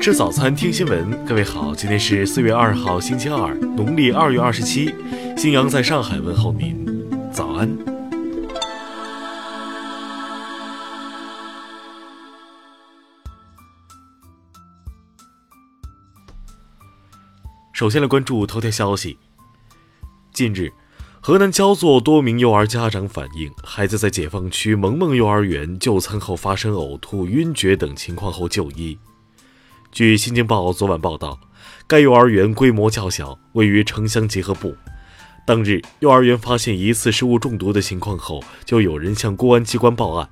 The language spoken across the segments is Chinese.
吃早餐，听新闻。各位好，今天是四月二号，星期二，农历二月二十七。新阳在上海问候您，早安。首先来关注头条消息。近日，河南焦作多名幼儿家长反映，孩子在解放区萌萌幼儿园就餐后发生呕吐、晕厥等情况后就医。据《新京报》昨晚报道，该幼儿园规模较小，位于城乡结合部。当日，幼儿园发现疑似食物中毒的情况后，就有人向公安机关报案。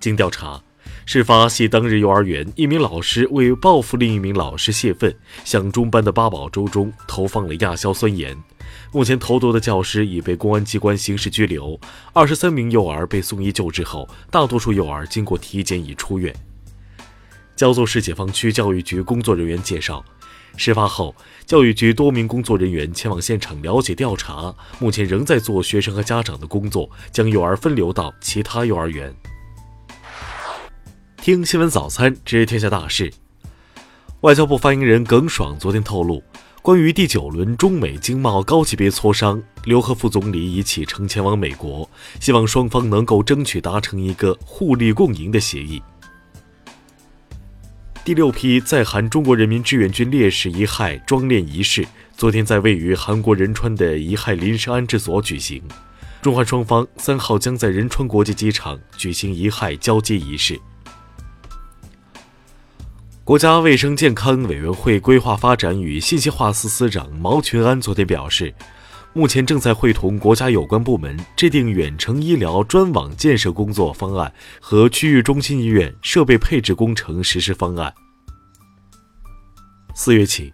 经调查，事发系当日幼儿园一名老师为报复另一名老师泄愤，向中班的八宝粥中投放了亚硝酸盐。目前，投毒的教师已被公安机关刑事拘留，二十三名幼儿被送医救治后，大多数幼儿经过体检已出院。焦作市解放区教育局工作人员介绍，事发后，教育局多名工作人员前往现场了解调查，目前仍在做学生和家长的工作，将幼儿分流到其他幼儿园。听新闻早餐知天下大事。外交部发言人耿爽昨天透露，关于第九轮中美经贸高级别磋商，刘鹤副总理已启程前往美国，希望双方能够争取达成一个互利共赢的协议。第六批在韩中国人民志愿军烈士遗骸装殓仪式昨天在位于韩国仁川的遗骸临时安置所举行，中韩双方三号将在仁川国际机场举行遗骸交接仪式。国家卫生健康委员会规划发展与信息化司司长毛群安昨天表示，目前正在会同国家有关部门制定远程医疗专网建设工作方案和区域中心医院设备配置工程实施方案。四月起，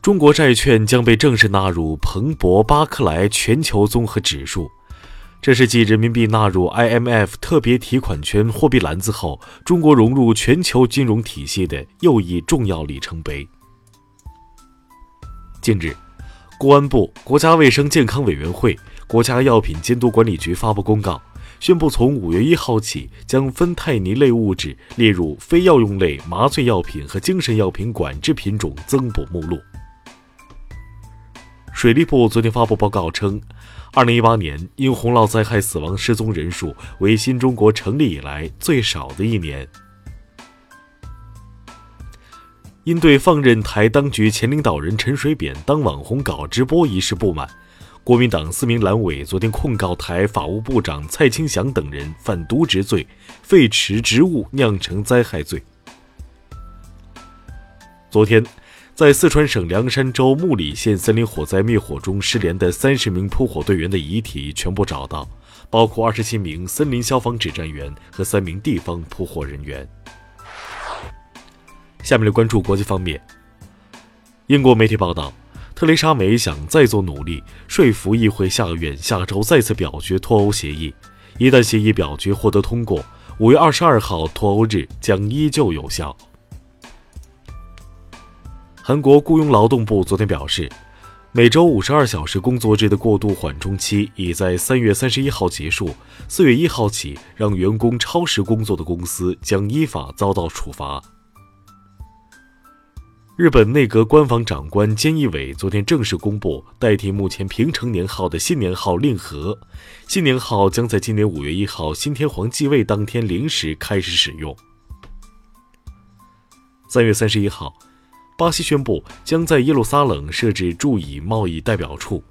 中国债券将被正式纳入彭博巴克莱全球综合指数，这是继人民币纳入 IMF 特别提款权货币篮子后，中国融入全球金融体系的又一重要里程碑。近日，公安部、国家卫生健康委员会、国家药品监督管理局发布公告。宣布，从五月一号起，将芬太尼类物质列入非药用类麻醉药品和精神药品管制品种增补目录。水利部昨天发布报告称，二零一八年因洪涝灾害死亡失踪人数为新中国成立以来最少的一年。因对放任台当局前领导人陈水扁当网红搞直播一事不满。国民党四名蓝委昨天控告台法务部长蔡清祥等人犯渎职罪、废弛职务酿成灾害罪。昨天，在四川省凉山州木里县森林火灾灭火中失联的三十名扑火队员的遗体全部找到，包括二十七名森林消防指战员和三名地方扑火人员。下面来关注国际方面，英国媒体报道。特蕾莎梅想再做努力，说服议会下个院下周再次表决脱欧协议。一旦协议表决获得通过，五月二十二号脱欧日将依旧有效。韩国雇佣劳动部昨天表示，每周五十二小时工作制的过渡缓冲期已在三月三十一号结束。四月一号起，让员工超时工作的公司将依法遭到处罚。日本内阁官房长官菅义伟昨天正式公布，代替目前平成年号的新年号令和，新年号将在今年五月一号新天皇继位当天零时开始使用。三月三十一号，巴西宣布将在耶路撒冷设置驻以贸易代表处，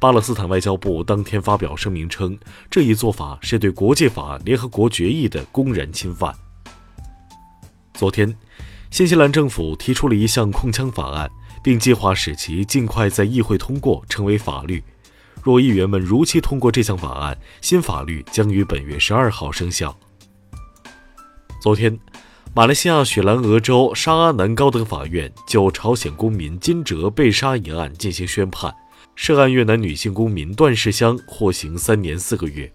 巴勒斯坦外交部当天发表声明称，这一做法是对国际法、联合国决议的公然侵犯。昨天。新西兰政府提出了一项控枪法案，并计划使其尽快在议会通过，成为法律。若议员们如期通过这项法案，新法律将于本月十二号生效。昨天，马来西亚雪兰莪州沙阿南高等法院就朝鲜公民金哲被杀一案进行宣判，涉案越南女性公民段世香获刑三年四个月。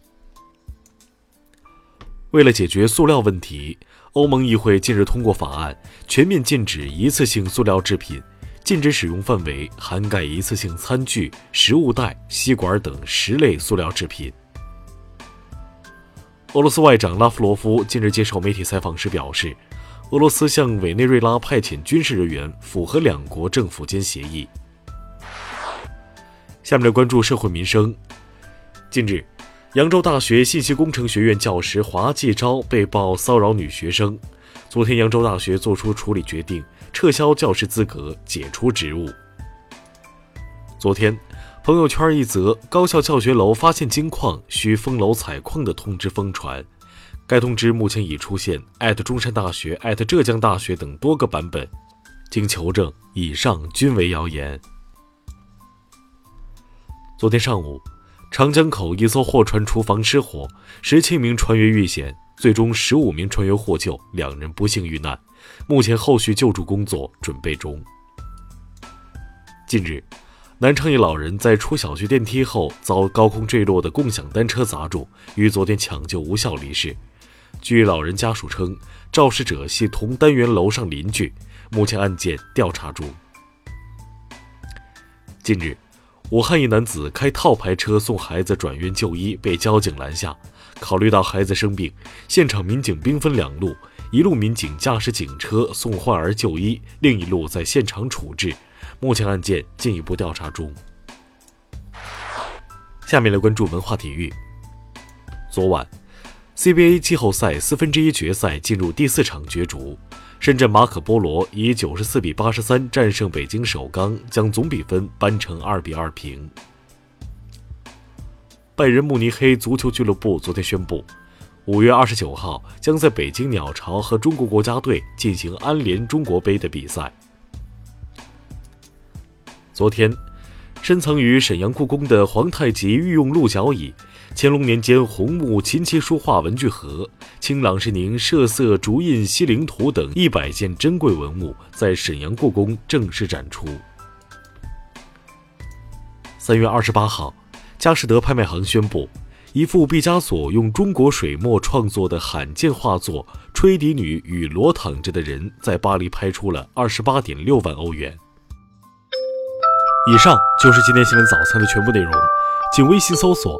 为了解决塑料问题。欧盟议会近日通过法案，全面禁止一次性塑料制品，禁止使用范围涵盖一次性餐具、食物袋、吸管等十类塑料制品。俄罗斯外长拉夫罗夫近日接受媒体采访时表示，俄罗斯向委内瑞拉派遣军事人员，符合两国政府间协议。下面来关注社会民生。近日，扬州大学信息工程学院教师华继钊被曝骚扰女学生。昨天，扬州大学作出处理决定，撤销教师资格，解除职务。昨天，朋友圈一则高校教学楼发现金矿，需封楼采矿的通知疯传。该通知目前已出现艾特中山大学、艾特浙江大学等多个版本，经求证，以上均为谣言。昨天上午，长江口一艘货船厨房失火，十七名船员遇险，最终十五名船员获救，两人不幸遇难。目前后续救助工作准备中。近日，南昌一老人在出小区电梯后遭高空坠落的共享单车砸中，于昨天抢救无效离世。据老人家属称，肇事者系同单元楼上邻居，目前案件调查中。近日，武汉一男子开套牌车送孩子转院就医，被交警拦下。考虑到孩子生病，现场民警兵分两路：一路民警驾驶警车送患儿就医，另一路在现场处置。目前案件进一步调查中。下面来关注文化体育。昨晚。CBA 季后赛四分之一决赛进入第四场角逐，深圳马可波罗以九十四比八十三战胜北京首钢，将总比分扳成二比二平。拜仁慕尼黑足球俱乐部昨天宣布，五月二十九号将在北京鸟巢和中国国家队进行安联中国杯的比赛。昨天，深藏于沈阳故宫的皇太极御用鹿角椅。乾隆年间红木琴棋书画文具盒、清朗士宁设色竹印西陵图等一百件珍贵文物在沈阳故宫正式展出。三月二十八号，佳士得拍卖行宣布，一幅毕加索用中国水墨创作的罕见画作《吹笛女与裸躺着的人》在巴黎拍出了二十八点六万欧元。以上就是今天新闻早餐的全部内容，请微信搜索。